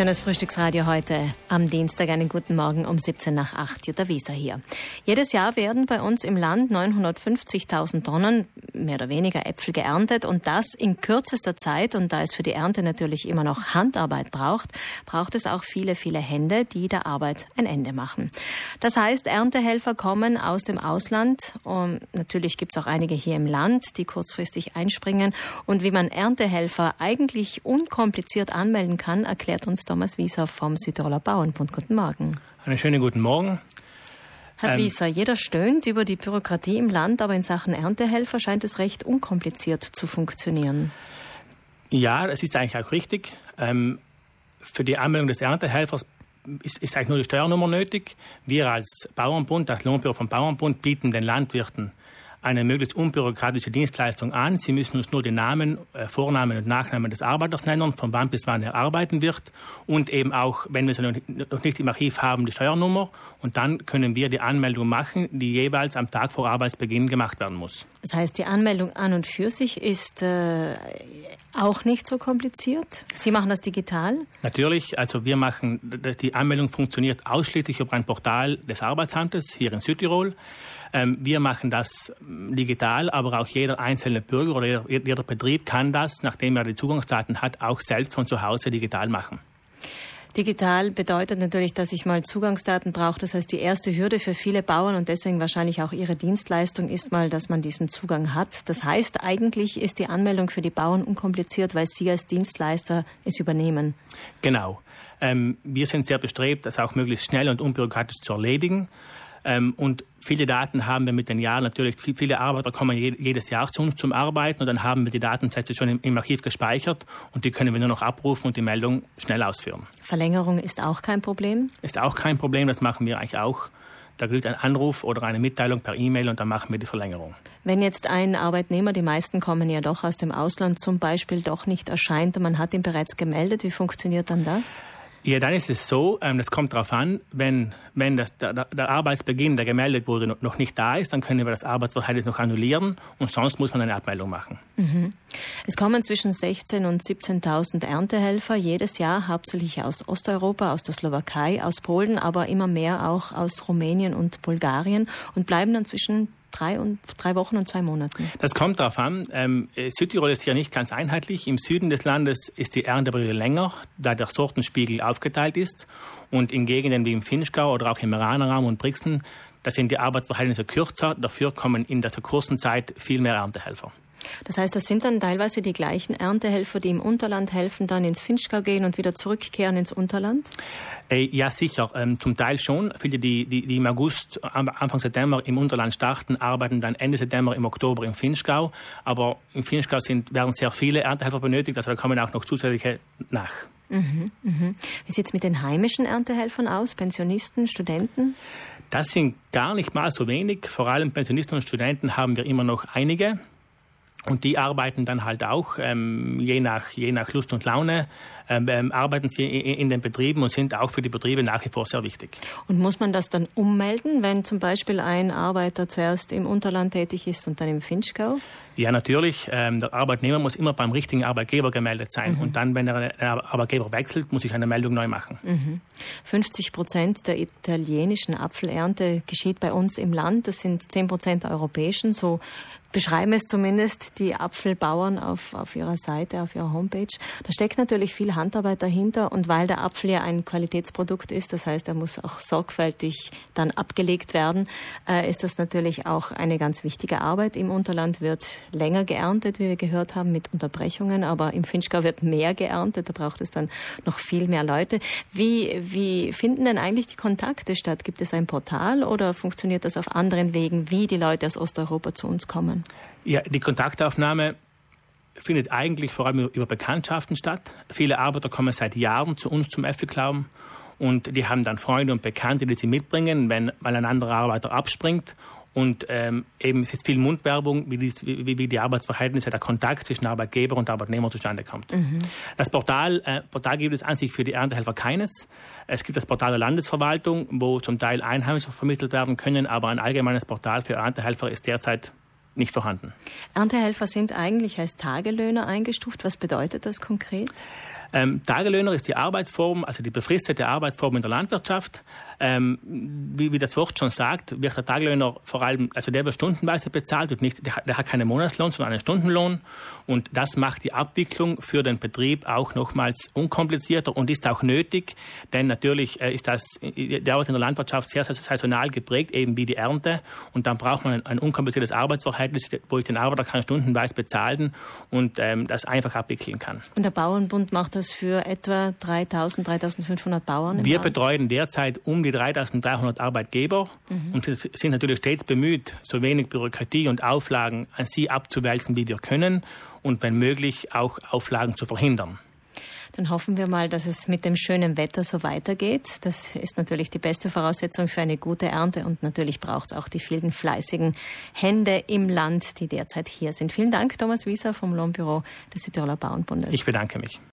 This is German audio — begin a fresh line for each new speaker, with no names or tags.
Schönes Frühstücksradio heute am Dienstag. Einen guten Morgen um 17 nach 8. Jutta Wieser hier. Jedes Jahr werden bei uns im Land 950.000 Tonnen mehr oder weniger Äpfel geerntet und das in kürzester Zeit. Und da es für die Ernte natürlich immer noch Handarbeit braucht, braucht es auch viele, viele Hände, die der Arbeit ein Ende machen. Das heißt, Erntehelfer kommen aus dem Ausland. Und natürlich gibt es auch einige hier im Land, die kurzfristig einspringen. Und wie man Erntehelfer eigentlich unkompliziert anmelden kann, erklärt uns Thomas Wieser vom Südtiroler Bauernbund. Guten Morgen.
Einen schönen guten Morgen.
Herr ähm, Wieser, jeder stöhnt über die Bürokratie im Land, aber in Sachen Erntehelfer scheint es recht unkompliziert zu funktionieren.
Ja, das ist eigentlich auch richtig. Ähm, für die Anmeldung des Erntehelfers ist, ist, eigentlich nur die Steuernummer nötig. Wir als Bauernbund, das Lohnbüro vom Bauernbund, bieten den Landwirten eine möglichst unbürokratische Dienstleistung an. Sie müssen uns nur den Namen, äh, Vornamen und Nachnamen des Arbeiters nennen, von wann bis wann er arbeiten wird und eben auch, wenn wir sie noch nicht im Archiv haben, die Steuernummer. Und dann können wir die Anmeldung machen, die jeweils am Tag vor Arbeitsbeginn gemacht werden muss.
Das heißt, die Anmeldung an und für sich ist äh, auch nicht so kompliziert. Sie machen das digital?
Natürlich. Also wir machen, die Anmeldung funktioniert ausschließlich über ein Portal des Arbeitsamtes hier in Südtirol. Ähm, wir machen das ähm, digital, aber auch jeder einzelne Bürger oder jeder, jeder Betrieb kann das, nachdem er die Zugangsdaten hat, auch selbst von zu Hause digital machen.
Digital bedeutet natürlich, dass ich mal Zugangsdaten brauche. Das heißt, die erste Hürde für viele Bauern und deswegen wahrscheinlich auch ihre Dienstleistung ist mal, dass man diesen Zugang hat. Das heißt, eigentlich ist die Anmeldung für die Bauern unkompliziert, weil sie als Dienstleister es übernehmen.
Genau. Ähm, wir sind sehr bestrebt, das auch möglichst schnell und unbürokratisch zu erledigen. Ähm, und viele Daten haben wir mit den Jahren natürlich, viele Arbeiter kommen jedes Jahr zu uns zum Arbeiten und dann haben wir die Datensätze schon im, Archiv gespeichert und die können wir nur noch abrufen und die Meldung schnell ausführen.
Verlängerung ist auch kein Problem?
Ist auch kein Problem, das machen wir eigentlich auch. Da genügt ein Anruf oder eine Mitteilung per E-Mail und dann machen wir die Verlängerung.
Wenn jetzt ein Arbeitnehmer, die meisten kommen ja doch aus dem Ausland, zum Beispiel doch nicht erscheint und man hat ihn bereits gemeldet, wie funktioniert dann das?
Ja, dann ist es so, ähm, das kommt darauf an, wenn, wenn das, der, der, Arbeitsbeginn, der gemeldet wurde, noch nicht da ist, dann können wir das Arbeitsverhältnis noch annullieren und sonst muss man eine Abmeldung machen.
Mhm. Es kommen zwischen 16.000 und 17.000 Erntehelfer jedes Jahr, hauptsächlich aus Osteuropa, aus der Slowakei, aus Polen, aber immer mehr auch aus Rumänien und Bulgarien und bleiben dann zwischen drei, und, drei Wochen und zwei Monaten?
Das kommt darauf an. Ähm, Südtirol ist hier nicht ganz einheitlich. Im Süden des Landes ist die Ernteperiode länger, da der Sortenspiegel aufgeteilt ist. Und in Gegenden wie im Finchgau oder auch im Meranerraum und Brixen, da sind die Arbeitsverhältnisse kürzer. Dafür kommen in dieser kurzen Zeit viel mehr Erntehelfer.
Das heißt, das sind dann teilweise die gleichen Erntehelfer, die im Unterland helfen, dann ins Finchgau gehen und wieder zurückkehren ins Unterland?
Äh, ja, sicher. Ähm, zum Teil schon. Viele, die, die, die im August, Anfang September im Unterland starten, arbeiten dann Ende September, im Oktober im Finchgau. Aber im Finchgau sind, werden sehr viele Erntehelfer benötigt, also da kommen auch noch zusätzliche nach.
Mhm, mhm. Wie sieht es mit den heimischen Erntehelfern aus? Pensionisten, Studenten?
Das sind gar nicht mal so wenig. Vor allem Pensionisten und Studenten haben wir immer noch einige. Und die arbeiten dann halt auch, ähm, je, nach, je nach Lust und Laune, ähm, ähm arbeiten sie in, in, den Betrieben und sind auch für die Betriebe nach wie vor sehr wichtig.
Und muss man das dann ummelden, wenn zum Beispiel ein Arbeiter zuerst im Unterland tätig ist und dann im Finchgau?
Ja, natürlich. Ähm, der Arbeitnehmer muss immer beim richtigen Arbeitgeber gemeldet sein. Mhm. Und dann, wenn er den Arbeitgeber wechselt, muss ich eine Meldung neu machen.
Mhm. 50 Prozent der italienischen Apfelernte geschieht bei uns im Land. Das sind 10 Prozent der europäischen. So beschreiben es zumindest die Apfelbauern auf, auf ihrer Seite, auf ihrer Homepage. Da steckt natürlich viel Handarbeit dahinter und weil der Apfel ja ein Qualitätsprodukt ist, das heißt, er muss auch sorgfältig dann abgelegt werden, äh, ist das natürlich auch eine ganz wichtige Arbeit. Im Unterland wird länger geerntet, wie wir gehört haben, mit Unterbrechungen, aber im Finchgau wird mehr geerntet, da braucht es dann noch viel mehr Leute. Wie, wie finden denn eigentlich die Kontakte statt? Gibt es ein Portal oder funktioniert das auf anderen Wegen, wie die Leute aus Osteuropa zu uns kommen?
Ja, die Kontaktaufnahme findet eigentlich vor allem über Bekanntschaften statt. Viele Arbeiter kommen seit Jahren zu uns zum Äpfelklauben und die haben dann Freunde und Bekannte, die sie mitbringen, wenn mal ein anderer Arbeiter abspringt. Und ähm, eben ist jetzt viel Mundwerbung, wie die, wie, wie die Arbeitsverhältnisse, der Kontakt zwischen Arbeitgeber und Arbeitnehmer zustande kommt. Mhm. Das Portal, äh, Portal gibt es an sich für die Erntehelfer keines. Es gibt das Portal der Landesverwaltung, wo zum Teil Einheimische vermittelt werden können, aber ein allgemeines Portal für Erntehelfer ist derzeit nicht vorhanden.
Erntehelfer sind eigentlich als Tagelöhner eingestuft. Was bedeutet das konkret?
Ähm, Tagelöhner ist die Arbeitsform, also die befristete Arbeitsform in der Landwirtschaft. Ähm, wie, wie das Wort schon sagt, wird der Tagelöhner vor allem, also der wird stundenweise bezahlt und nicht, der, der hat keinen Monatslohn, sondern einen Stundenlohn. Und das macht die Abwicklung für den Betrieb auch nochmals unkomplizierter und ist auch nötig, denn natürlich äh, ist das, die Arbeit in der Landwirtschaft sehr, sehr saisonal geprägt, eben wie die Ernte. Und dann braucht man ein, ein unkompliziertes Arbeitsverhältnis, wo ich den Arbeiter kann stundenweise bezahlen und ähm, das einfach abwickeln kann.
Und der Bauernbund macht das für etwa 3000, 3500 Bauern?
Wir Land? betreuen derzeit um die 3300 Arbeitgeber mhm. und sind natürlich stets bemüht, so wenig Bürokratie und Auflagen an sie abzuwälzen, wie wir können und wenn möglich auch Auflagen zu verhindern.
Dann hoffen wir mal, dass es mit dem schönen Wetter so weitergeht. Das ist natürlich die beste Voraussetzung für eine gute Ernte und natürlich braucht es auch die vielen fleißigen Hände im Land, die derzeit hier sind. Vielen Dank, Thomas Wieser vom Lohnbüro des Südtiroler Bauernbundes.
Ich bedanke mich.